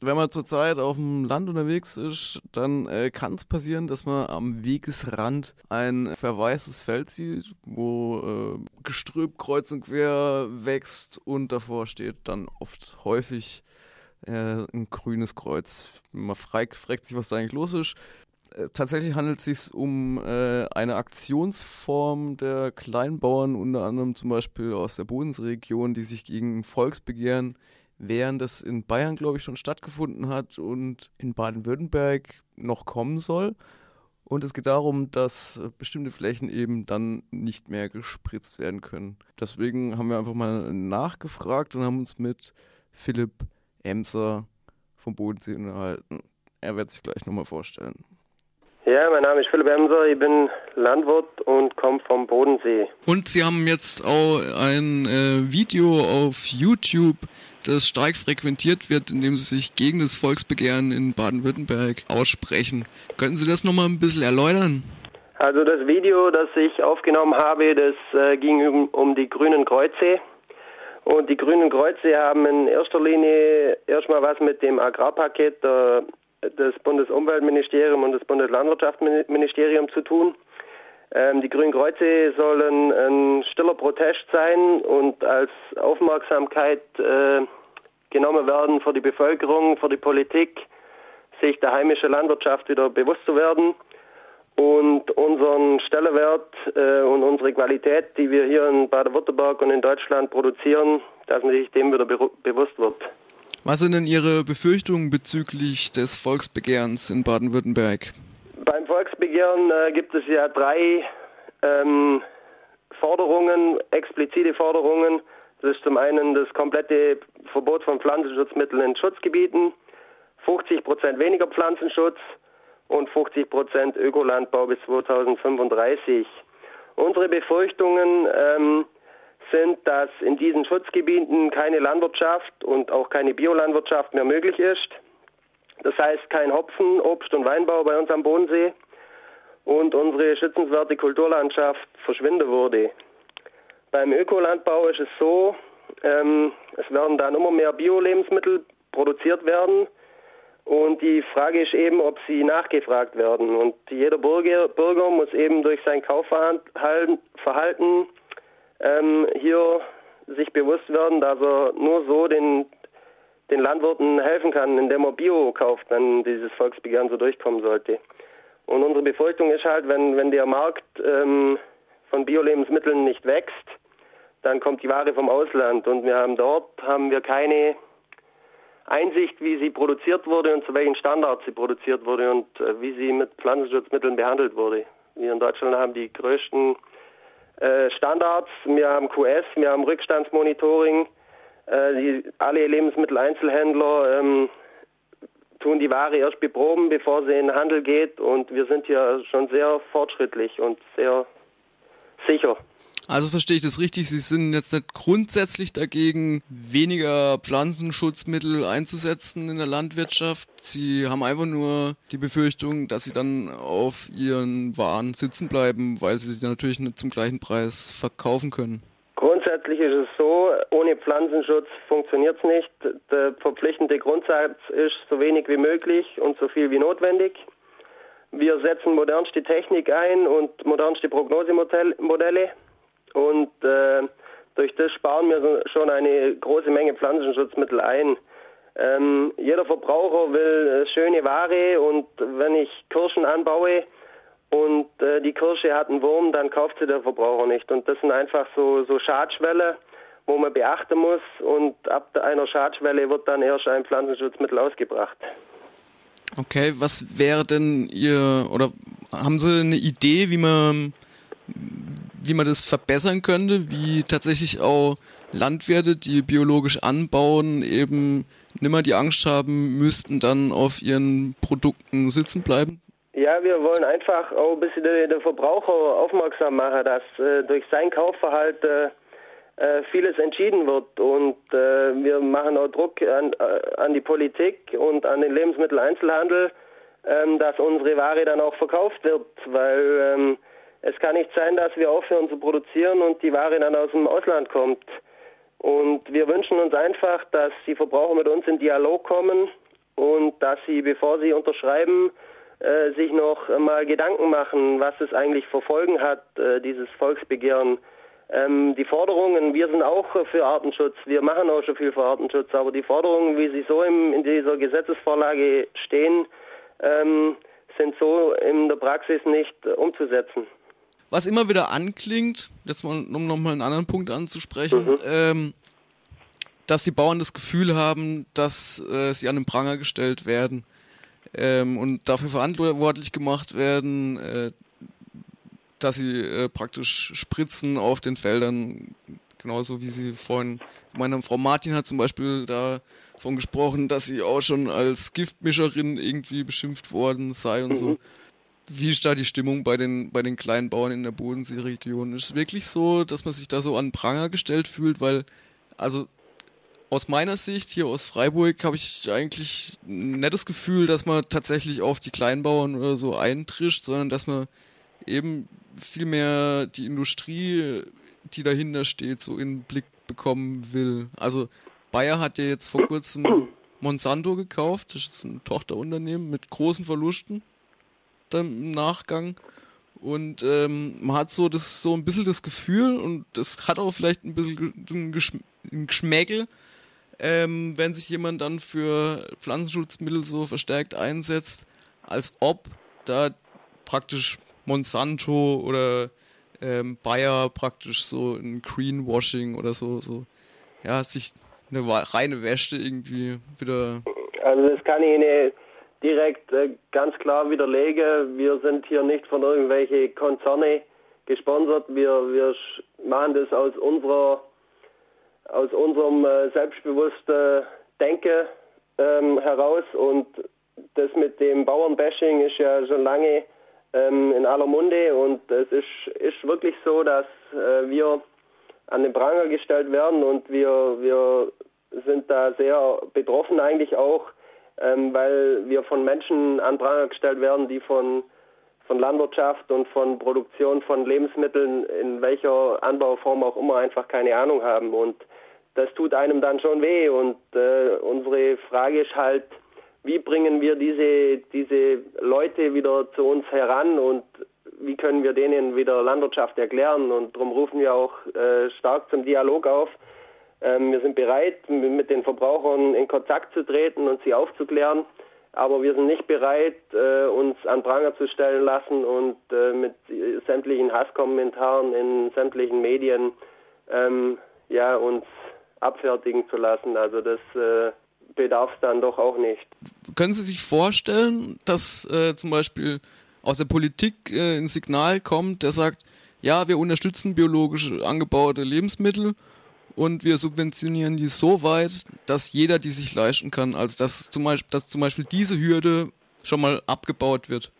wenn man zurzeit auf dem Land unterwegs ist, dann äh, kann es passieren, dass man am Wegesrand ein verwaistes Feld sieht, wo äh, Gestrüpp kreuz und quer wächst und davor steht dann oft häufig äh, ein grünes Kreuz. Man fragt, fragt sich, was da eigentlich los ist. Äh, tatsächlich handelt es sich um äh, eine Aktionsform der Kleinbauern, unter anderem zum Beispiel aus der Bodensregion, die sich gegen Volksbegehren während das in Bayern, glaube ich, schon stattgefunden hat und in Baden-Württemberg noch kommen soll. Und es geht darum, dass bestimmte Flächen eben dann nicht mehr gespritzt werden können. Deswegen haben wir einfach mal nachgefragt und haben uns mit Philipp Emser vom Bodensee unterhalten. Er wird sich gleich nochmal vorstellen. Ja, mein Name ist Philipp Emser, ich bin Landwirt und komme vom Bodensee. Und Sie haben jetzt auch ein äh, Video auf YouTube, das stark frequentiert wird, indem Sie sich gegen das Volksbegehren in Baden-Württemberg aussprechen. Könnten Sie das nochmal ein bisschen erläutern? Also das Video, das ich aufgenommen habe, das äh, ging um, um die grünen Kreuze. Und die grünen Kreuze haben in erster Linie erstmal was mit dem Agrarpaket der das Bundesumweltministerium und das Bundeslandwirtschaftsministerium zu tun. Ähm, die Grünen Kreuze sollen ein stiller Protest sein und als Aufmerksamkeit äh, genommen werden für die Bevölkerung, für die Politik, sich der heimischen Landwirtschaft wieder bewusst zu werden und unseren Stellenwert äh, und unsere Qualität, die wir hier in Baden-Württemberg und in Deutschland produzieren, dass man sich dem wieder be bewusst wird. Was sind denn Ihre Befürchtungen bezüglich des Volksbegehrens in Baden-Württemberg? Beim Volksbegehren äh, gibt es ja drei ähm, Forderungen, explizite Forderungen. Das ist zum einen das komplette Verbot von Pflanzenschutzmitteln in Schutzgebieten, 50 Prozent weniger Pflanzenschutz und 50 Prozent Ökolandbau bis 2035. Unsere Befürchtungen ähm, sind, dass in diesen Schutzgebieten keine Landwirtschaft und auch keine Biolandwirtschaft mehr möglich ist. Das heißt kein Hopfen, Obst und Weinbau bei uns am Bodensee und unsere schützenswerte Kulturlandschaft verschwinden würde. Beim Ökolandbau ist es so, ähm, es werden dann immer mehr Bio-Lebensmittel produziert werden und die Frage ist eben, ob sie nachgefragt werden. Und jeder Bürger, Bürger muss eben durch sein Kaufverhalten ähm, hier sich bewusst werden, dass er nur so den, den Landwirten helfen kann, indem er Bio kauft, wenn dieses Volksbegehren so durchkommen sollte. Und unsere Befürchtung ist halt, wenn, wenn der Markt ähm, von Bio-Lebensmitteln nicht wächst, dann kommt die Ware vom Ausland und wir haben dort haben wir keine Einsicht, wie sie produziert wurde und zu welchen Standards sie produziert wurde und äh, wie sie mit Pflanzenschutzmitteln behandelt wurde. Wir in Deutschland haben die größten äh, Standards, wir haben QS, wir haben Rückstandsmonitoring. Äh, die, alle Lebensmitteleinzelhändler ähm, tun die Ware erst beproben, bevor sie in den Handel geht. Und wir sind hier schon sehr fortschrittlich und sehr sicher. Also verstehe ich das richtig, Sie sind jetzt nicht grundsätzlich dagegen, weniger Pflanzenschutzmittel einzusetzen in der Landwirtschaft. Sie haben einfach nur die Befürchtung, dass Sie dann auf Ihren Waren sitzen bleiben, weil Sie sie natürlich nicht zum gleichen Preis verkaufen können. Grundsätzlich ist es so, ohne Pflanzenschutz funktioniert es nicht. Der verpflichtende Grundsatz ist so wenig wie möglich und so viel wie notwendig. Wir setzen modernste Technik ein und modernste Prognosemodelle. Und äh, durch das sparen wir schon eine große Menge Pflanzenschutzmittel ein. Ähm, jeder Verbraucher will äh, schöne Ware und wenn ich Kirschen anbaue und äh, die Kirsche hat einen Wurm, dann kauft sie der Verbraucher nicht. Und das sind einfach so, so Schadschwelle, wo man beachten muss und ab einer Schadschwelle wird dann erst ein Pflanzenschutzmittel ausgebracht. Okay, was wäre denn Ihr, oder haben Sie eine Idee, wie man wie man das verbessern könnte, wie tatsächlich auch Landwirte, die biologisch anbauen, eben nimmer die Angst haben müssten, dann auf ihren Produkten sitzen bleiben? Ja, wir wollen einfach auch ein bisschen den Verbraucher aufmerksam machen, dass äh, durch sein Kaufverhalten äh, vieles entschieden wird. Und äh, wir machen auch Druck an, äh, an, die Politik und an den Lebensmitteleinzelhandel, ähm, dass unsere Ware dann auch verkauft wird, weil ähm, es kann nicht sein, dass wir aufhören zu produzieren und die Ware dann aus dem Ausland kommt. Und wir wünschen uns einfach, dass die Verbraucher mit uns in Dialog kommen dass sie, bevor sie unterschreiben, äh, sich noch mal Gedanken machen, was es eigentlich für Folgen hat, äh, dieses Volksbegehren. Ähm, die Forderungen, wir sind auch für Artenschutz, wir machen auch schon viel für Artenschutz, aber die Forderungen, wie sie so im, in dieser Gesetzesvorlage stehen, ähm, sind so in der Praxis nicht äh, umzusetzen. Was immer wieder anklingt, jetzt mal, um nochmal einen anderen Punkt anzusprechen, mhm. ähm, dass die Bauern das Gefühl haben, dass äh, sie an den Pranger gestellt werden ähm, und dafür verantwortlich gemacht werden, äh, dass sie äh, praktisch spritzen auf den Feldern, genauso wie sie vorhin, meine Frau Martin hat zum Beispiel davon gesprochen, dass sie auch schon als Giftmischerin irgendwie beschimpft worden sei und mhm. so. Wie ist da die Stimmung bei den, bei den kleinen Bauern in der Bodenseeregion? Ist es wirklich so, dass man sich da so an Pranger gestellt fühlt? Weil, also aus meiner Sicht hier aus Freiburg habe ich eigentlich ein nettes Gefühl, dass man tatsächlich auf die Kleinbauern oder so eintrischt, sondern dass man eben viel mehr die Industrie, die dahinter steht, so in den Blick bekommen will. Also Bayer hat ja jetzt vor kurzem Monsanto gekauft, das ist ein Tochterunternehmen mit großen Verlusten im Nachgang. Und ähm, man hat so das so ein bisschen das Gefühl, und das hat auch vielleicht ein bisschen ein Geschmäckel, ähm, wenn sich jemand dann für Pflanzenschutzmittel so verstärkt einsetzt, als ob da praktisch Monsanto oder ähm, Bayer praktisch so ein Greenwashing oder so, so, ja, sich eine reine Wäsche irgendwie wieder. Also das kann ich Ihnen direkt äh, ganz klar widerlegen. Wir sind hier nicht von irgendwelchen Konzerne gesponsert. Wir, wir machen das aus unserer aus unserem äh, selbstbewussten Denken ähm, heraus. Und das mit dem Bauernbashing ist ja schon lange ähm, in aller Munde. Und es ist, ist wirklich so, dass äh, wir an den Pranger gestellt werden. Und wir, wir sind da sehr betroffen eigentlich auch, ähm, weil wir von Menschen an Pranger gestellt werden, die von von Landwirtschaft und von Produktion von Lebensmitteln in welcher Anbauform auch immer einfach keine Ahnung haben. Und das tut einem dann schon weh. Und äh, unsere Frage ist halt, wie bringen wir diese, diese Leute wieder zu uns heran und wie können wir denen wieder Landwirtschaft erklären? Und darum rufen wir auch äh, stark zum Dialog auf. Ähm, wir sind bereit, mit den Verbrauchern in Kontakt zu treten und sie aufzuklären. Aber wir sind nicht bereit, äh, uns an Pranger zu stellen lassen und äh, mit sämtlichen Hasskommentaren in sämtlichen Medien ähm, ja, uns abfertigen zu lassen. Also das äh, bedarf es dann doch auch nicht. Können Sie sich vorstellen, dass äh, zum Beispiel aus der Politik äh, ein Signal kommt, der sagt, ja, wir unterstützen biologisch angebaute Lebensmittel und wir subventionieren die so weit, dass jeder die sich leisten kann. Also dass zum Beispiel, dass zum Beispiel diese Hürde schon mal abgebaut wird.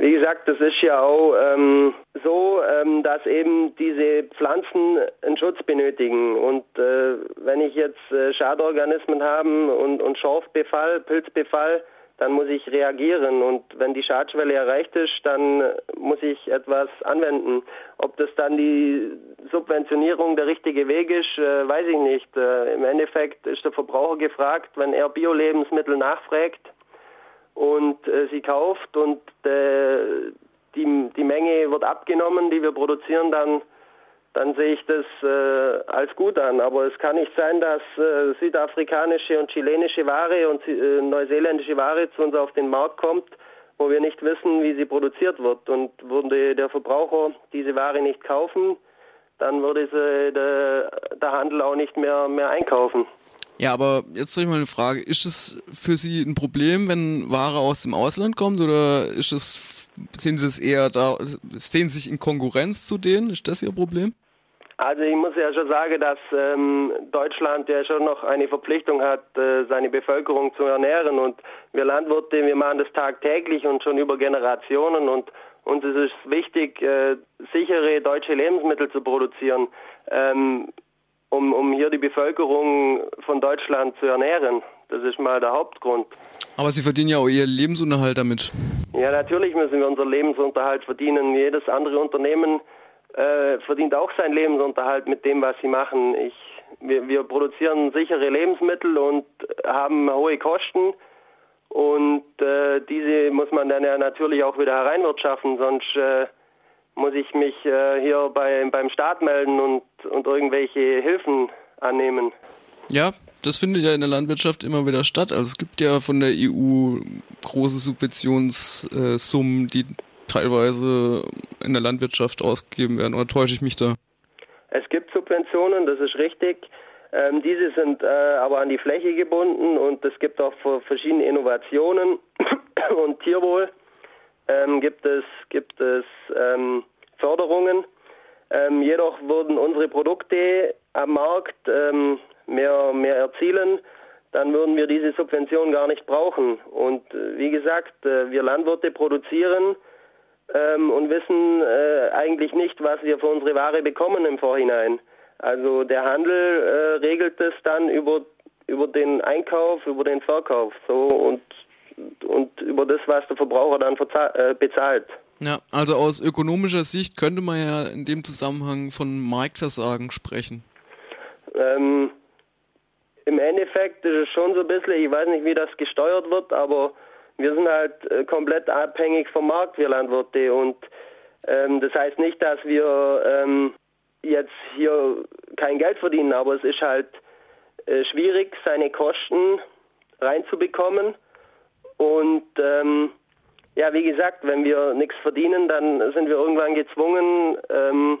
Wie gesagt, das ist ja auch ähm, so, ähm, dass eben diese Pflanzen einen Schutz benötigen. Und äh, wenn ich jetzt äh, Schadorganismen habe und, und Schorfbefall, Pilzbefall, dann muss ich reagieren. Und wenn die Schadschwelle erreicht ist, dann muss ich etwas anwenden. Ob das dann die Subventionierung der richtige Weg ist, äh, weiß ich nicht. Äh, Im Endeffekt ist der Verbraucher gefragt, wenn er Bio-Lebensmittel nachfragt, und äh, sie kauft und äh, die, die Menge wird abgenommen, die wir produzieren, dann, dann sehe ich das äh, als gut an. Aber es kann nicht sein, dass äh, südafrikanische und chilenische Ware und äh, neuseeländische Ware zu uns auf den Markt kommt, wo wir nicht wissen, wie sie produziert wird. Und würde der Verbraucher diese Ware nicht kaufen, dann würde sie der, der Handel auch nicht mehr, mehr einkaufen. Ja, aber jetzt habe ich mal eine Frage. Ist es für Sie ein Problem, wenn Ware aus dem Ausland kommt oder ist es, sehen Sie es eher da, sehen Sie sich in Konkurrenz zu denen? Ist das Ihr Problem? Also ich muss ja schon sagen, dass ähm, Deutschland ja schon noch eine Verpflichtung hat, äh, seine Bevölkerung zu ernähren und wir Landwirte, wir machen das tagtäglich und schon über Generationen und uns ist es wichtig, äh, sichere deutsche Lebensmittel zu produzieren. Ähm, um, um hier die Bevölkerung von Deutschland zu ernähren. Das ist mal der Hauptgrund. Aber Sie verdienen ja auch Ihr Lebensunterhalt damit. Ja, natürlich müssen wir unseren Lebensunterhalt verdienen. Jedes andere Unternehmen äh, verdient auch seinen Lebensunterhalt mit dem, was sie machen. Ich, wir, wir produzieren sichere Lebensmittel und haben hohe Kosten Und äh, diese muss man dann ja natürlich auch wieder hereinwirtschaften, sonst äh, muss ich mich äh, hier bei, beim Staat melden und, und irgendwelche Hilfen annehmen. Ja, das findet ja in der Landwirtschaft immer wieder statt. Also es gibt ja von der EU große Subventionssummen, die teilweise in der Landwirtschaft ausgegeben werden. Oder täusche ich mich da? Es gibt Subventionen, das ist richtig. Ähm, diese sind äh, aber an die Fläche gebunden und es gibt auch verschiedene Innovationen und Tierwohl ähm, gibt es gibt es ähm, Förderungen. Ähm, jedoch würden unsere Produkte am Markt ähm, mehr mehr erzielen, dann würden wir diese Subvention gar nicht brauchen. Und äh, wie gesagt, äh, wir Landwirte produzieren ähm, und wissen äh, eigentlich nicht, was wir für unsere Ware bekommen im Vorhinein. Also der Handel äh, regelt es dann über über den Einkauf, über den Verkauf, so und und über das, was der Verbraucher dann äh, bezahlt. Ja, also aus ökonomischer Sicht könnte man ja in dem Zusammenhang von Marktversagen sprechen. Ähm, Im Endeffekt ist es schon so ein bisschen, ich weiß nicht, wie das gesteuert wird, aber wir sind halt äh, komplett abhängig vom Markt, wir Landwirte. Und ähm, das heißt nicht, dass wir ähm, jetzt hier kein Geld verdienen, aber es ist halt äh, schwierig, seine Kosten reinzubekommen. Und ähm, ja, wie gesagt, wenn wir nichts verdienen, dann sind wir irgendwann gezwungen, ähm,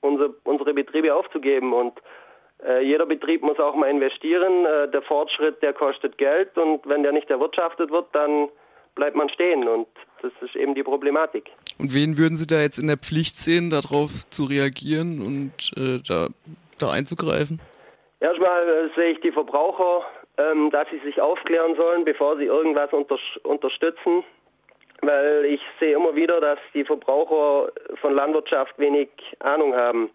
unsere, unsere Betriebe aufzugeben. Und äh, jeder Betrieb muss auch mal investieren. Äh, der Fortschritt, der kostet Geld und wenn der nicht erwirtschaftet wird, dann bleibt man stehen und das ist eben die Problematik. Und wen würden Sie da jetzt in der Pflicht sehen, darauf zu reagieren und äh, da, da einzugreifen? Erstmal äh, sehe ich die Verbraucher, ähm, dass sie sich aufklären sollen, bevor sie irgendwas unter unterstützen, weil ich sehe immer wieder, dass die Verbraucher von Landwirtschaft wenig Ahnung haben.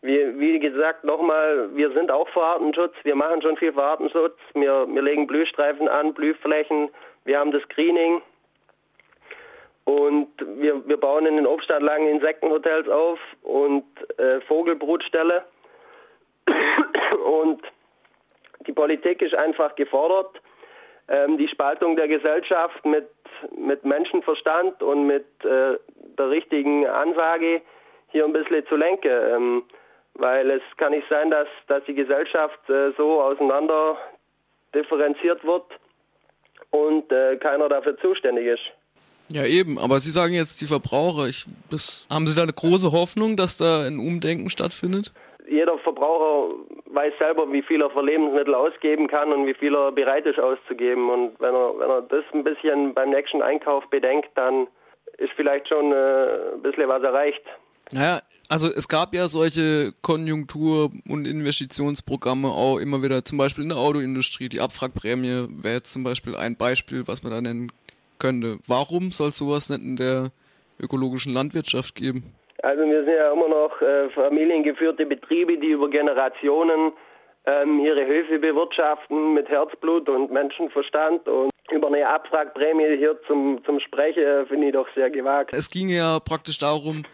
Wie, wie gesagt, nochmal, wir sind auch für Artenschutz, wir machen schon viel für Artenschutz, wir, wir legen Blühstreifen an, Blühflächen, wir haben das Greening. Und wir, wir bauen in den Obstanlagen Insektenhotels auf und äh, Vogelbrutställe. Und die Politik ist einfach gefordert, ähm, die Spaltung der Gesellschaft mit, mit Menschenverstand und mit äh, der richtigen Ansage hier ein bisschen zu lenken. Ähm, weil es kann nicht sein, dass, dass die Gesellschaft äh, so auseinander differenziert wird und äh, keiner dafür zuständig ist. Ja, eben, aber Sie sagen jetzt die Verbraucher. Ich, das, haben Sie da eine große Hoffnung, dass da ein Umdenken stattfindet? Jeder Verbraucher weiß selber, wie viel er für Lebensmittel ausgeben kann und wie viel er bereit ist auszugeben. Und wenn er, wenn er das ein bisschen beim nächsten Einkauf bedenkt, dann ist vielleicht schon äh, ein bisschen was erreicht. Naja, also es gab ja solche Konjunktur- und Investitionsprogramme auch immer wieder, zum Beispiel in der Autoindustrie. Die Abfragprämie wäre jetzt zum Beispiel ein Beispiel, was man da nennen könnte. Warum soll es sowas nicht in der ökologischen Landwirtschaft geben? Also wir sind ja immer noch äh, familiengeführte Betriebe, die über Generationen ähm, ihre Höfe bewirtschaften mit Herzblut und Menschenverstand und über eine Abfragprämie hier zum, zum Sprechen finde ich doch sehr gewagt. Es ging ja praktisch darum,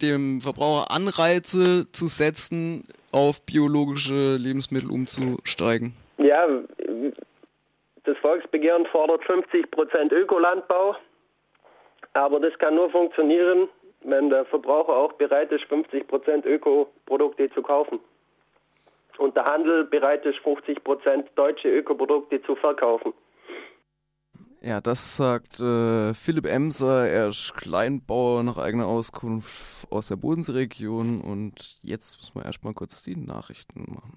dem Verbraucher Anreize zu setzen, auf biologische Lebensmittel umzusteigen? Ja, das Volksbegehren fordert 50 Prozent Ökolandbau, aber das kann nur funktionieren, wenn der Verbraucher auch bereit ist, 50 Prozent Ökoprodukte zu kaufen und der Handel bereit ist, 50 Prozent deutsche Ökoprodukte zu verkaufen. Ja, das sagt äh, Philipp Emser. Er ist Kleinbauer nach eigener Auskunft aus der Bodenseeregion. Und jetzt müssen wir erstmal kurz die Nachrichten machen.